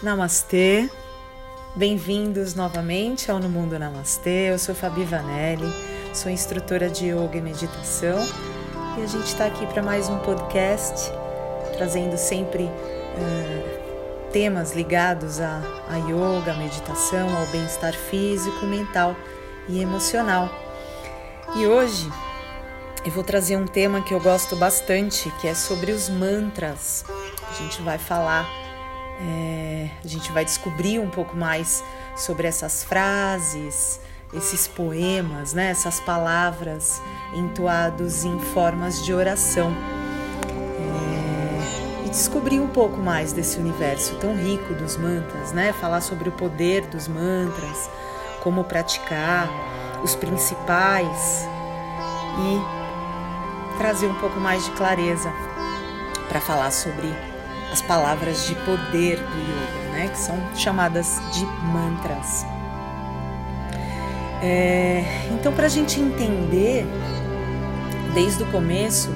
Namastê, bem-vindos novamente ao No Mundo Namastê. Eu sou Fabi Vanelli, sou instrutora de yoga e meditação e a gente está aqui para mais um podcast, trazendo sempre uh, temas ligados a, a yoga, a meditação, ao bem-estar físico, mental e emocional. E hoje eu vou trazer um tema que eu gosto bastante, que é sobre os mantras. A gente vai falar, é, a gente vai descobrir um pouco mais sobre essas frases, esses poemas, né, essas palavras entoados em formas de oração. É, e descobrir um pouco mais desse universo tão rico dos mantras, né? Falar sobre o poder dos mantras, como praticar, os principais e trazer um pouco mais de clareza para falar sobre as palavras de poder do yoga, né, que são chamadas de mantras. É, então, para a gente entender desde o começo,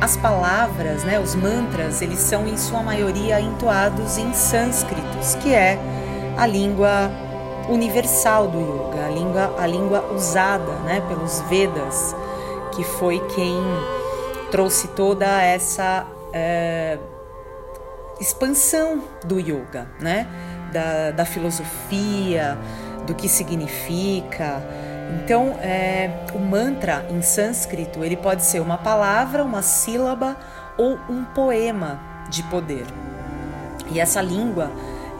as palavras, né, os mantras, eles são em sua maioria entoados em sânscritos, que é a língua universal do yoga, a língua, a língua usada né, pelos Vedas que foi quem trouxe toda essa é, expansão do yoga, né? Da, da, filosofia, do que significa. Então, é, o mantra em sânscrito ele pode ser uma palavra, uma sílaba ou um poema de poder. E essa língua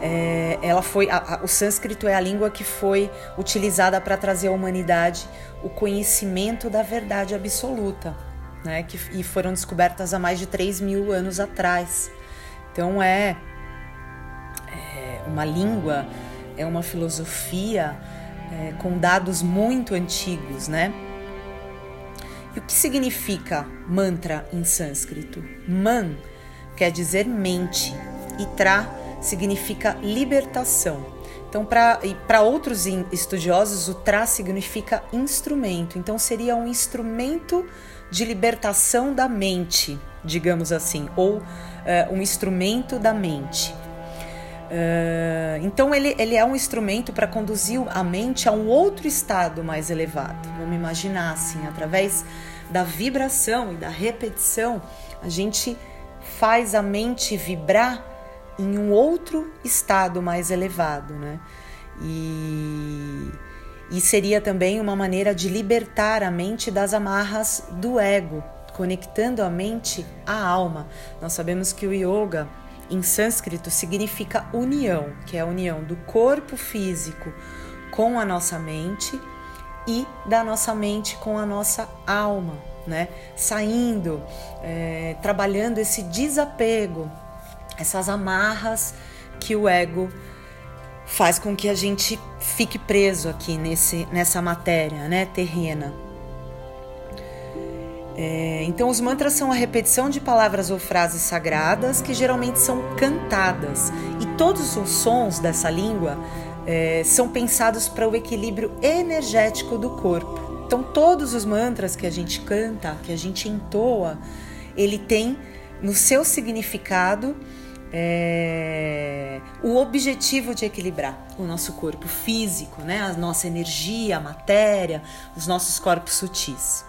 é, ela foi a, a, o sânscrito é a língua que foi utilizada para trazer à humanidade o conhecimento da verdade absoluta, né? Que, e foram descobertas há mais de 3 mil anos atrás. Então é, é uma língua, é uma filosofia é, com dados muito antigos, né? E o que significa mantra em sânscrito? Man quer dizer mente e tra significa libertação. Então, para outros estudiosos, o tra significa instrumento. Então, seria um instrumento de libertação da mente, digamos assim, ou uh, um instrumento da mente. Uh, então, ele, ele é um instrumento para conduzir a mente a um outro estado mais elevado. Vamos imaginar assim, através da vibração e da repetição, a gente faz a mente vibrar em um outro estado mais elevado, né? E, e seria também uma maneira de libertar a mente das amarras do ego, conectando a mente à alma. Nós sabemos que o yoga em sânscrito significa união, que é a união do corpo físico com a nossa mente e da nossa mente com a nossa alma, né? Saindo, é, trabalhando esse desapego essas amarras que o ego faz com que a gente fique preso aqui nesse, nessa matéria né, terrena. É, então, os mantras são a repetição de palavras ou frases sagradas que geralmente são cantadas, e todos os sons dessa língua é, são pensados para o equilíbrio energético do corpo. Então, todos os mantras que a gente canta, que a gente entoa, ele tem no seu significado é, o objetivo de equilibrar o nosso corpo físico, né, a nossa energia, a matéria, os nossos corpos sutis.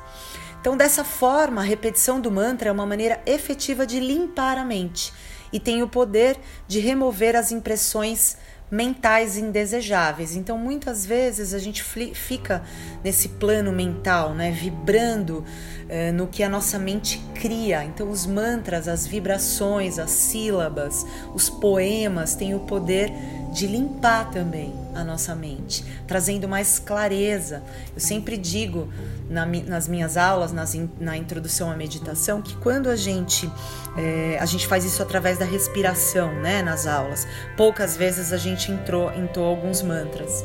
Então, dessa forma, a repetição do mantra é uma maneira efetiva de limpar a mente e tem o poder de remover as impressões mentais indesejáveis. Então, muitas vezes a gente fica nesse plano mental, né, vibrando eh, no que a nossa mente cria. Então, os mantras, as vibrações, as sílabas, os poemas têm o poder de limpar também a nossa mente, trazendo mais clareza. Eu sempre digo na, nas minhas aulas, nas, na introdução à meditação, que quando a gente é, a gente faz isso através da respiração, né, nas aulas. Poucas vezes a gente entrou, entrou alguns mantras.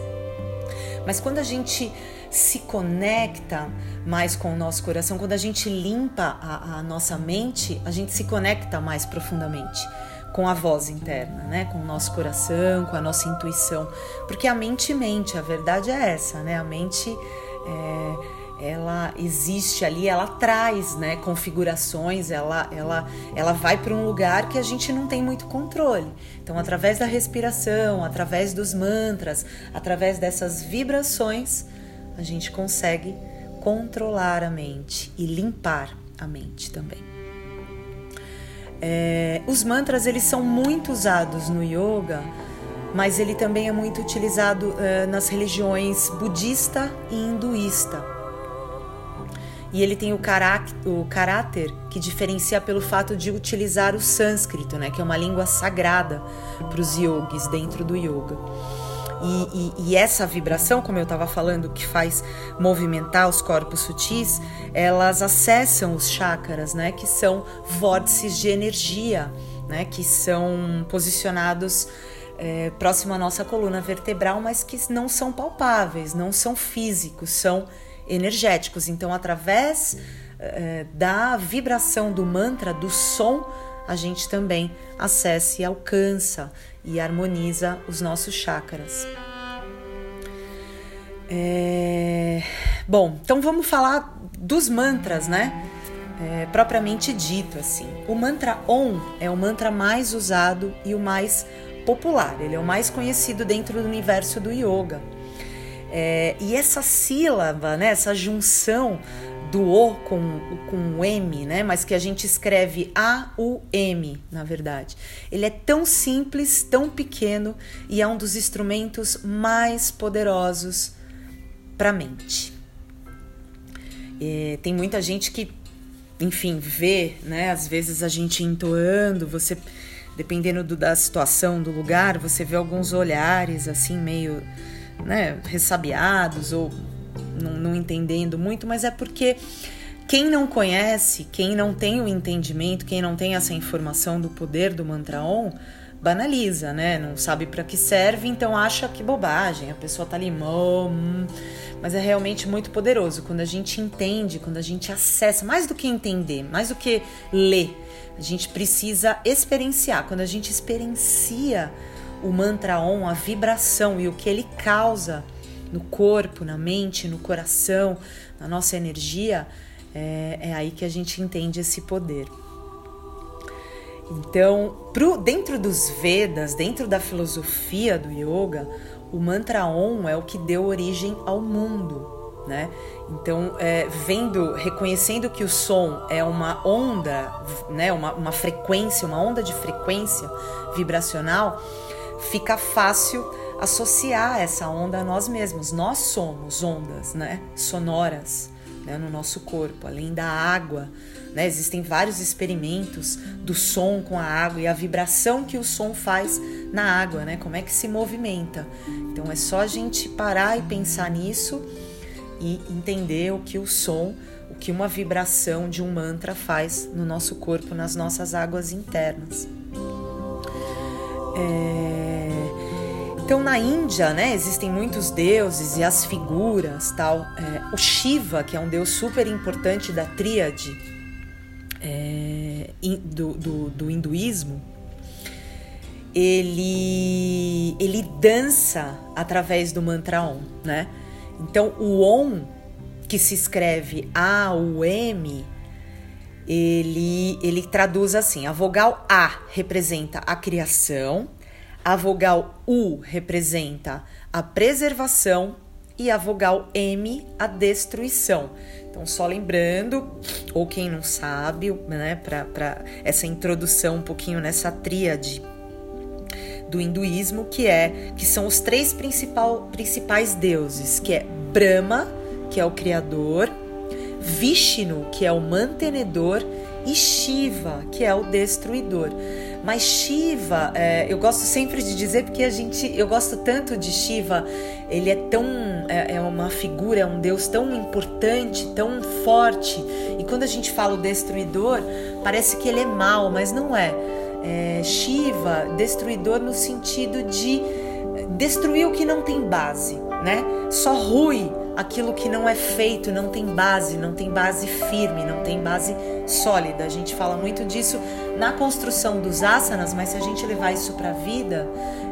Mas quando a gente se conecta mais com o nosso coração, quando a gente limpa a, a nossa mente, a gente se conecta mais profundamente com a voz interna, né? Com o nosso coração, com a nossa intuição, porque a mente mente, a verdade é essa, né? A mente é, ela existe ali, ela traz, né, configurações, ela, ela, ela vai para um lugar que a gente não tem muito controle. Então, através da respiração, através dos mantras, através dessas vibrações, a gente consegue controlar a mente e limpar a mente também. É, os mantras eles são muito usados no yoga, mas ele também é muito utilizado é, nas religiões budista e hinduísta. E ele tem o, o caráter que diferencia pelo fato de utilizar o sânscrito, né, que é uma língua sagrada para os yogis dentro do yoga. E, e, e, essa vibração, como eu estava falando, que faz movimentar os corpos sutis, elas acessam os chakras, né, que são vórtices de energia, né, que são posicionados é, próximo à nossa coluna vertebral, mas que não são palpáveis, não são físicos, são energéticos. Então, através é, da vibração do mantra, do som, a gente também acessa e alcança e harmoniza os nossos chakras. É... Bom, então vamos falar dos mantras, né? É, propriamente dito, assim. O mantra Om é o mantra mais usado e o mais popular. Ele é o mais conhecido dentro do universo do yoga. É, e essa sílaba, né, essa junção do O com, com o M, né? Mas que a gente escreve A-U-M, na verdade. Ele é tão simples, tão pequeno e é um dos instrumentos mais poderosos para a mente. É, tem muita gente que, enfim, vê, né? Às vezes a gente entoando, você, dependendo do, da situação, do lugar, você vê alguns olhares assim meio, né? Ressabiados ou não, não entendendo muito, mas é porque quem não conhece, quem não tem o entendimento, quem não tem essa informação do poder do mantra Om, banaliza, né? Não sabe para que serve, então acha que bobagem. A pessoa tá ali, hum, mas é realmente muito poderoso quando a gente entende, quando a gente acessa, mais do que entender, mais do que ler, a gente precisa experienciar. Quando a gente experiencia o mantra Om, a vibração e o que ele causa no corpo, na mente, no coração, na nossa energia, é, é aí que a gente entende esse poder. Então, pro, dentro dos Vedas, dentro da filosofia do yoga, o mantra Om é o que deu origem ao mundo, né? Então, é, vendo, reconhecendo que o som é uma onda, né, uma, uma frequência, uma onda de frequência vibracional, fica fácil associar essa onda a nós mesmos. Nós somos ondas, né, sonoras, né, no nosso corpo, além da água. Né, existem vários experimentos do som com a água e a vibração que o som faz na água, né? Como é que se movimenta. Então é só a gente parar e pensar nisso e entender o que o som, o que uma vibração de um mantra faz no nosso corpo, nas nossas águas internas. É... Então na Índia, né, existem muitos deuses e as figuras, tal. É, o Shiva, que é um deus super importante da tríade é, do, do, do, hinduísmo, ele ele dança através do mantra Om, né? Então o Om que se escreve A U M ele ele traduz assim: a vogal A representa a criação a vogal U representa a preservação e a vogal M a destruição. Então, só lembrando, ou quem não sabe, né, para essa introdução um pouquinho nessa tríade do hinduísmo, que é que são os três principal, principais deuses, que é Brahma, que é o criador, Vishnu, que é o mantenedor, e Shiva, que é o destruidor. Mas Shiva, é, eu gosto sempre de dizer porque a gente, eu gosto tanto de Shiva, ele é tão, é, é, uma figura, é um deus tão importante, tão forte. E quando a gente fala o destruidor, parece que ele é mal, mas não é. é Shiva, destruidor no sentido de destruir o que não tem base, né? Só rui aquilo que não é feito, não tem base, não tem base firme, não tem base sólida. A gente fala muito disso na construção dos asanas, mas se a gente levar isso para a vida,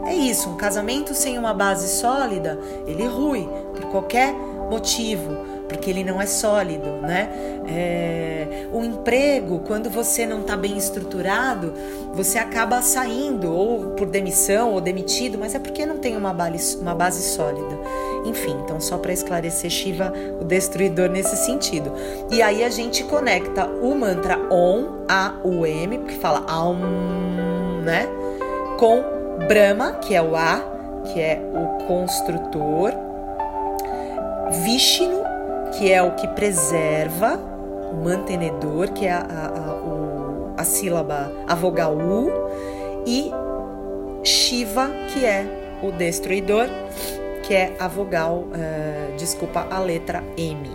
é isso. Um casamento sem uma base sólida, ele rui por qualquer motivo, porque ele não é sólido, né? É, o emprego, quando você não está bem estruturado, você acaba saindo ou por demissão ou demitido, mas é porque não tem uma base, uma base sólida. Enfim, então só para esclarecer Shiva, o destruidor nesse sentido. E aí a gente conecta o mantra Om, A, U, M, que fala Aum, né? Com Brahma, que é o A, que é o construtor, Vishnu, que é o que preserva, o mantenedor, que é a, a, a, o, a sílaba, a vogal U, e Shiva, que é o destruidor, que é a vogal, uh, desculpa, a letra M.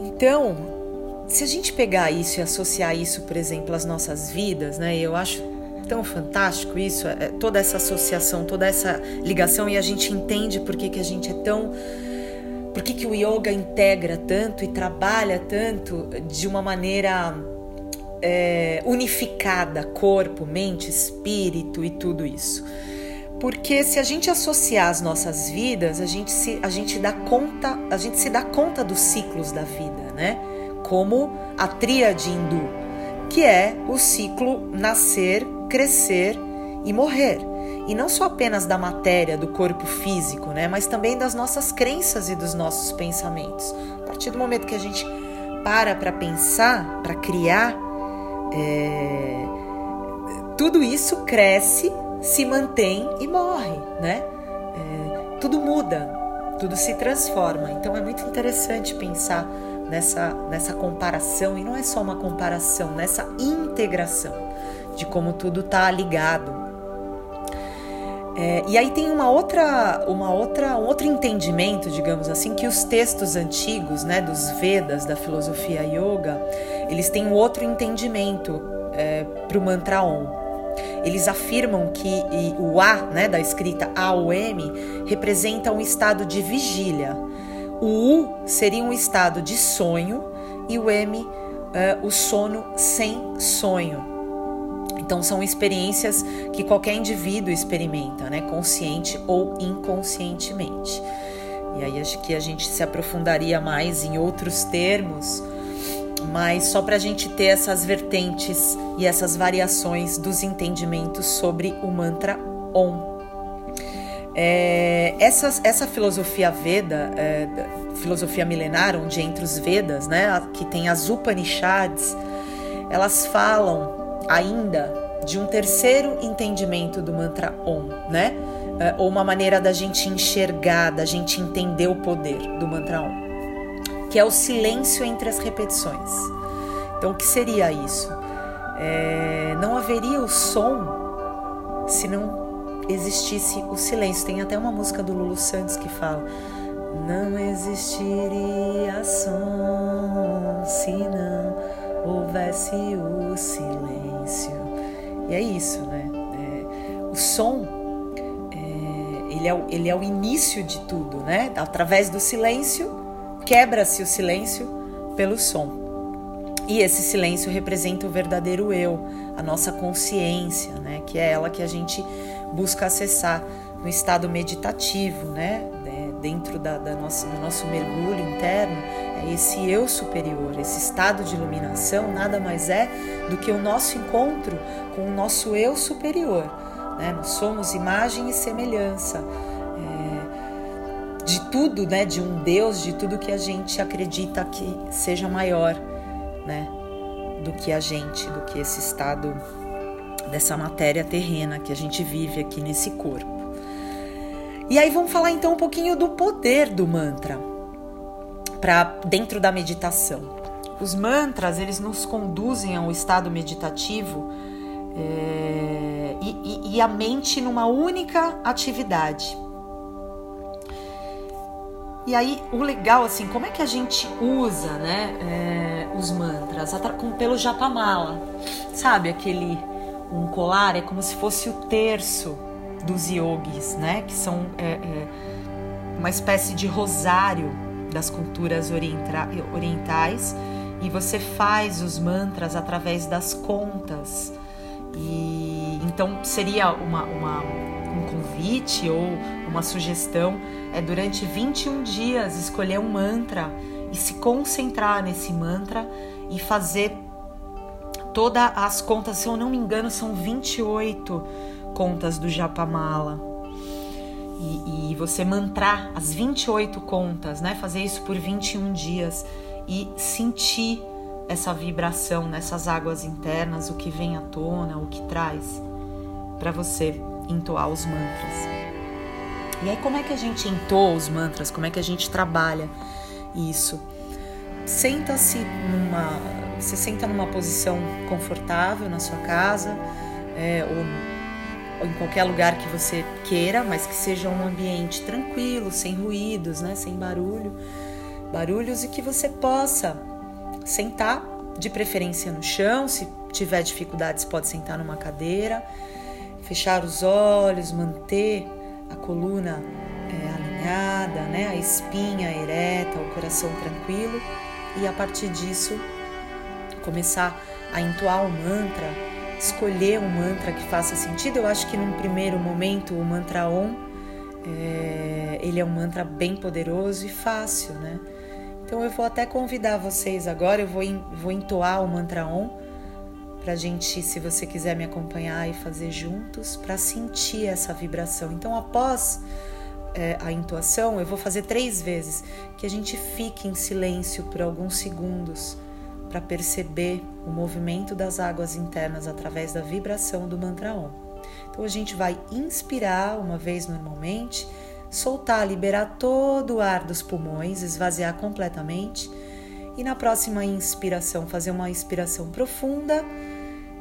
Então, se a gente pegar isso e associar isso, por exemplo, às nossas vidas, né? Eu acho tão fantástico isso, é, toda essa associação, toda essa ligação e a gente entende por que, que a gente é tão por que, que o yoga integra tanto e trabalha tanto de uma maneira é, unificada, corpo, mente, espírito e tudo isso. Porque se a gente associar as nossas vidas, a gente se, a gente dá conta, a gente se dá conta dos ciclos da vida, né? Como a tríade hindu, que é o ciclo nascer, crescer e morrer. E não só apenas da matéria, do corpo físico, né? Mas também das nossas crenças e dos nossos pensamentos. A partir do momento que a gente para para pensar, para criar, é... tudo isso cresce, se mantém e morre, né? É... Tudo muda, tudo se transforma. Então é muito interessante pensar nessa, nessa comparação, e não é só uma comparação, nessa integração de como tudo está ligado. É, e aí tem uma outra, uma outra, um outro entendimento, digamos assim, que os textos antigos, né, dos Vedas, da filosofia yoga, eles têm um outro entendimento é, para o mantra Om. Eles afirmam que o A, né, da escrita A ou M, representa um estado de vigília. O U seria um estado de sonho e o M, é, o sono sem sonho. Então são experiências que qualquer indivíduo experimenta, né, consciente ou inconscientemente. E aí acho que a gente se aprofundaria mais em outros termos, mas só para a gente ter essas vertentes e essas variações dos entendimentos sobre o mantra Om. É, essa, essa filosofia Veda, é, filosofia milenar, onde entre os Vedas, né, que tem as Upanishads, elas falam ainda de um terceiro entendimento do mantra Om, né? É, ou uma maneira da gente enxergar, da gente entender o poder do mantra Om, que é o silêncio entre as repetições. Então, o que seria isso? É, não haveria o som se não existisse o silêncio. Tem até uma música do Lulu Santos que fala: Não existiria som se não houvesse o silêncio. E é isso, né? É, o som, é, ele, é o, ele é o início de tudo, né? Através do silêncio, quebra-se o silêncio pelo som. E esse silêncio representa o verdadeiro eu, a nossa consciência, né? Que é ela que a gente busca acessar no estado meditativo, né? dentro da, da nossa, do nosso mergulho interno, é esse eu superior, esse estado de iluminação nada mais é do que o nosso encontro com o nosso eu superior. Né? Nós somos imagem e semelhança tudo, né? de um Deus, de tudo que a gente acredita que seja maior né? do que a gente, do que esse estado dessa matéria terrena que a gente vive aqui nesse corpo. E aí vamos falar então um pouquinho do poder do mantra para dentro da meditação. Os mantras eles nos conduzem a um estado meditativo é, e, e, e, a mente numa única atividade. E aí o legal assim, como é que a gente usa, né, é, os mantras? Com, pelo japamala, sabe aquele um colar? É como se fosse o terço dos yogis, né? Que são é, é, uma espécie de rosário das culturas orientais. E você faz os mantras através das contas. E então seria uma, uma um convite ou uma sugestão é durante 21 dias escolher um mantra e se concentrar nesse mantra e fazer todas as contas, se eu não me engano, são 28 contas do Japamala. E, e você mantrar as 28 contas, né? Fazer isso por 21 dias e sentir essa vibração nessas águas internas, o que vem à tona, o que traz para você entoar os mantras. E aí, como é que a gente entoa os mantras? Como é que a gente trabalha isso? Senta-se numa. Você senta numa posição confortável na sua casa, é, ou, ou, em qualquer lugar que você queira, mas que seja um ambiente tranquilo, sem ruídos, né, sem barulho, barulhos e que você possa sentar, de preferência no chão, se tiver dificuldades, pode sentar numa cadeira, fechar os olhos, manter a coluna é, alinhada, né, a espinha ereta, o coração tranquilo e a partir disso começar a entoar o mantra, escolher um mantra que faça sentido. Eu acho que num primeiro momento o mantra Om é, ele é um mantra bem poderoso e fácil, né? Então eu vou até convidar vocês agora, eu vou, vou entoar o mantra Om pra gente, se você quiser me acompanhar e fazer juntos, para sentir essa vibração. Então após é, a intuação, eu vou fazer três vezes, que a gente fique em silêncio por alguns segundos para perceber o movimento das águas internas através da vibração do mantra Om. Então a gente vai inspirar uma vez normalmente soltar, liberar todo o ar dos pulmões, esvaziar completamente. E na próxima inspiração, fazer uma inspiração profunda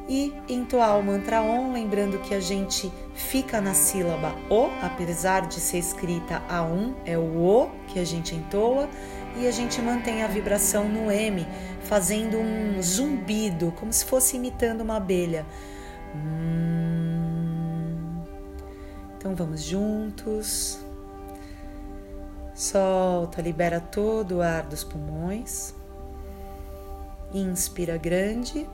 e entoar o mantra Om, lembrando que a gente fica na sílaba O, apesar de ser escrita a um, é o O que a gente entoa, e a gente mantém a vibração no M, fazendo um zumbido, como se fosse imitando uma abelha. Hum. Então vamos juntos. Solta, libera todo o ar dos pulmões. Inspira grande.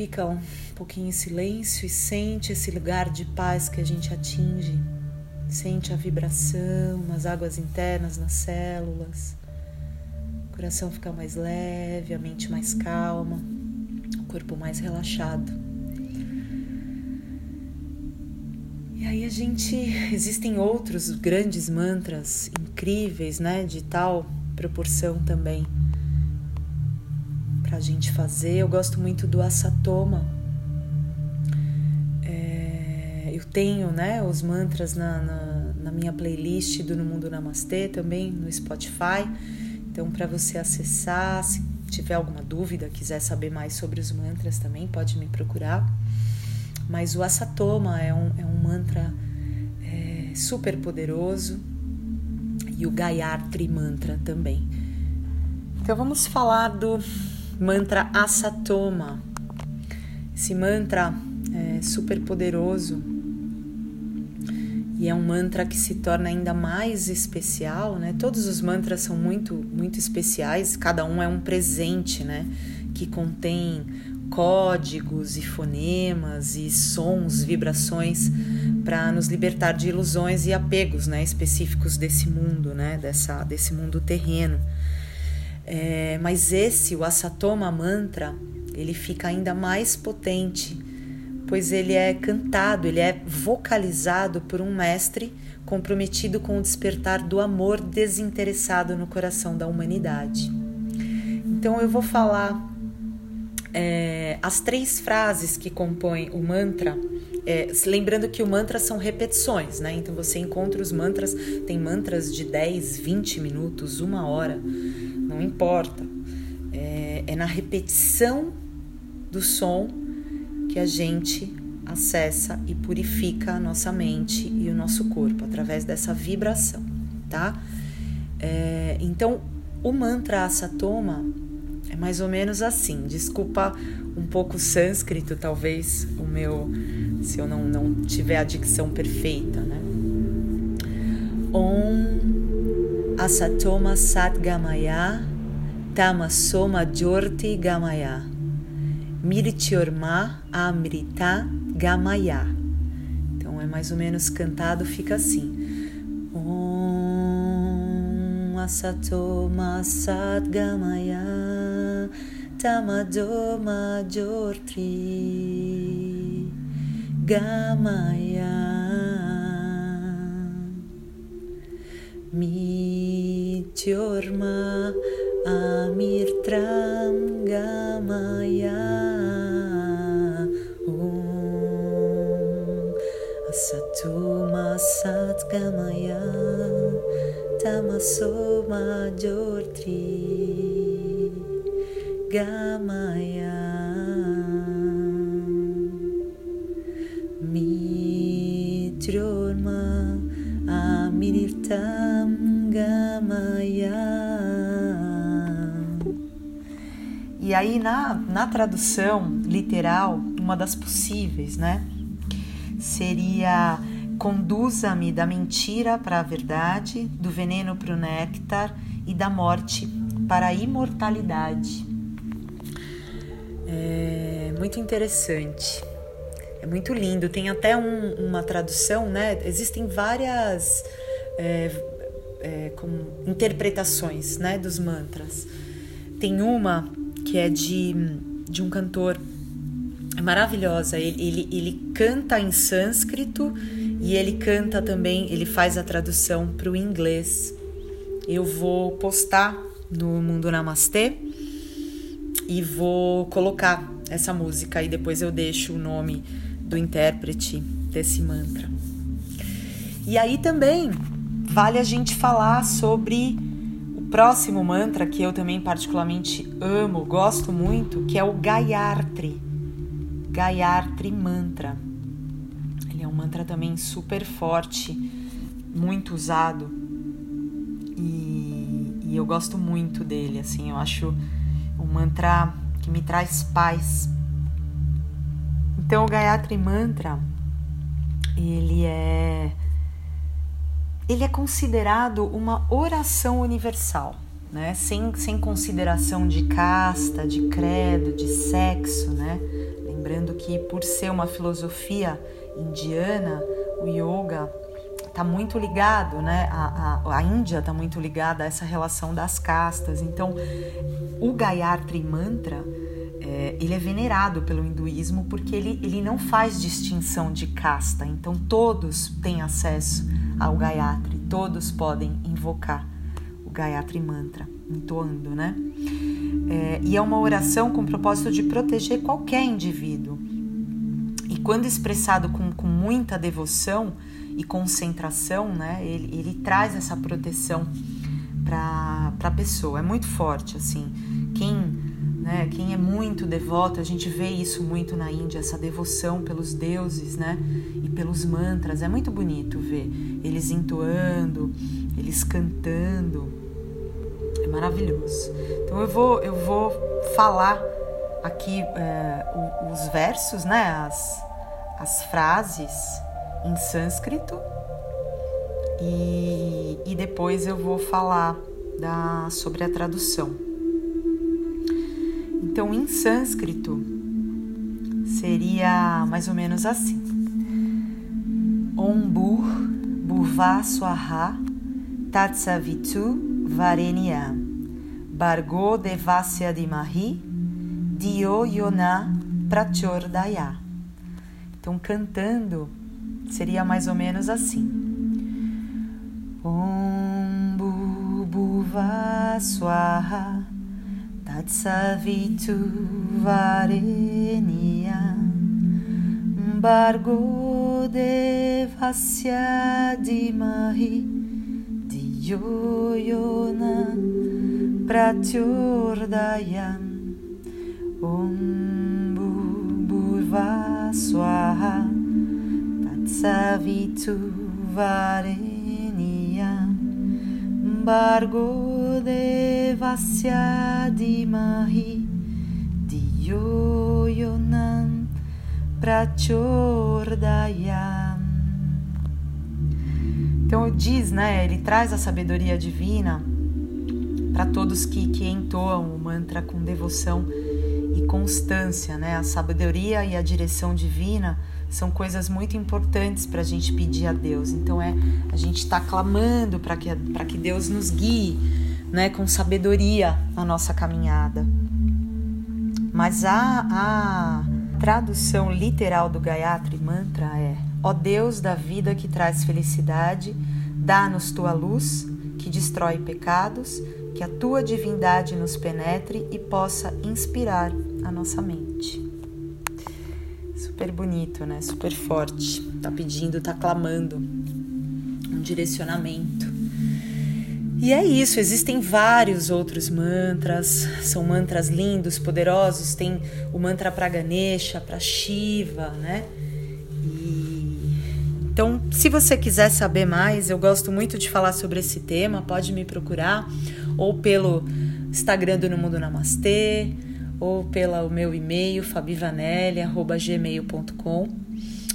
Fica um pouquinho em silêncio e sente esse lugar de paz que a gente atinge. Sente a vibração nas águas internas, nas células. O coração fica mais leve, a mente mais calma, o corpo mais relaxado. E aí a gente existem outros grandes mantras incríveis, né, de tal proporção também para a gente fazer. Eu gosto muito do Asatoma. É, eu tenho, né, os mantras na, na, na minha playlist do No Mundo Namastê também no Spotify. Então, para você acessar, se tiver alguma dúvida, quiser saber mais sobre os mantras também, pode me procurar. Mas o Asatoma é um, é um mantra é, super poderoso e o Gayatri Mantra também. Então vamos falar do mantra Asatoma. Esse mantra é super poderoso e é um mantra que se torna ainda mais especial, né? Todos os mantras são muito muito especiais, cada um é um presente, né? Que contém códigos e fonemas e sons, vibrações para nos libertar de ilusões e apegos, né, específicos desse mundo, né, dessa desse mundo terreno. É, mas esse, o Asatoma Mantra, ele fica ainda mais potente, pois ele é cantado, ele é vocalizado por um mestre comprometido com o despertar do amor desinteressado no coração da humanidade. Então eu vou falar é, as três frases que compõem o mantra. É, lembrando que o mantra são repetições, né? Então você encontra os mantras, tem mantras de 10, 20 minutos, uma hora, não importa. É, é na repetição do som que a gente acessa e purifica a nossa mente e o nosso corpo através dessa vibração, tá? É, então, o mantra Asatoma é mais ou menos assim. Desculpa um pouco sânscrito, talvez o meu, se eu não, não tiver a dicção perfeita, né? Om Asatoma Satgamaya Tamasoma Jyorti Gamaya Mirtyorma Amrita Gamaya. Então é mais ou menos cantado, fica assim. Om Asatoma Satgamaya Tamadoma Jortri Gamaya Mityorma Amirtram Gamaya Om Asatoma Satgamaya. Tamasoma Jortri Gamaya. Mitrorma Amirtam Gamaya E aí na, na tradução literal, uma das possíveis, né? Seria conduza-me da mentira para a verdade, do veneno para o néctar e da morte para a imortalidade. É muito interessante. É muito lindo. Tem até um, uma tradução, né? Existem várias é, é, interpretações né, dos mantras. Tem uma que é de, de um cantor é maravilhosa. Ele, ele, ele canta em sânscrito e ele canta também, ele faz a tradução para o inglês. Eu vou postar no Mundo Namastê e vou colocar essa música e depois eu deixo o nome do intérprete desse mantra. E aí também vale a gente falar sobre o próximo mantra que eu também particularmente amo, gosto muito, que é o Gayatri. Gayatri Mantra. Ele é um mantra também super forte, muito usado. E, e eu gosto muito dele, assim, eu acho um mantra que me traz paz. Então, o Gayatri Mantra, ele é ele é considerado uma oração universal, né? Sem, sem consideração de casta, de credo, de sexo, né? Lembrando que por ser uma filosofia indiana, o yoga está muito ligado, né? A, a, a Índia está muito ligada a essa relação das castas. Então, o Gayatri Mantra é, ele é venerado pelo hinduísmo porque ele, ele não faz distinção de casta. Então, todos têm acesso ao Gayatri, todos podem invocar o Gayatri Mantra, entoando, né? É, e é uma oração com o propósito de proteger qualquer indivíduo. E quando expressado com, com muita devoção, e concentração, né? Ele, ele traz essa proteção para a pessoa. É muito forte, assim. Quem, né? Quem é muito devoto, a gente vê isso muito na Índia, essa devoção pelos deuses, né? E pelos mantras. É muito bonito ver eles entoando, eles cantando. É maravilhoso. Então eu vou, eu vou falar aqui é, os versos, né? As, as frases em sânscrito e, e depois eu vou falar da, sobre a tradução. Então, em sânscrito, seria mais ou menos assim: Om Bur Bhurva Swaha Tatsavitu Varenya Bargo Devasya Dimahi Dio Yona Pratyordaya. Então, cantando, seria mais ou menos assim. Om Bhuva Swaha Tatsavitu Varenia Bargo Devasya Dimahi Diyo Yona Pratyordayam Om Bhurva Swaha Tatsavitu Varenia Bargo Devasya Dimahi Diyo Yonam Prachodayam. Então diz, né, ele traz a sabedoria divina para todos que, que entoam o mantra com devoção e constância, né? A sabedoria e a direção divina são coisas muito importantes para a gente pedir a Deus. Então é a gente está clamando para que para que Deus nos guie, né? Com sabedoria na nossa caminhada. Mas a, a tradução literal do Gayatri Mantra é: Ó Deus da vida que traz felicidade, dá-nos tua luz que destrói pecados que a tua divindade nos penetre e possa inspirar a nossa mente. Super bonito, né? Super forte. Tá pedindo, tá clamando um direcionamento. E é isso, existem vários outros mantras, são mantras lindos, poderosos. Tem o mantra para Ganesha, para Shiva, né? Então, se você quiser saber mais, eu gosto muito de falar sobre esse tema, pode me procurar ou pelo Instagram do No Mundo Namastê, ou pelo meu e-mail fabivanelli@gmail.com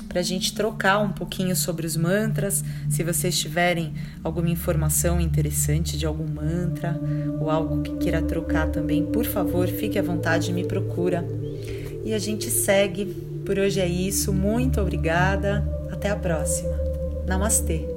para a gente trocar um pouquinho sobre os mantras. Se vocês tiverem alguma informação interessante de algum mantra ou algo que queira trocar também, por favor, fique à vontade e me procura. E a gente segue. Por hoje é isso. Muito obrigada. Até a próxima. Namastê.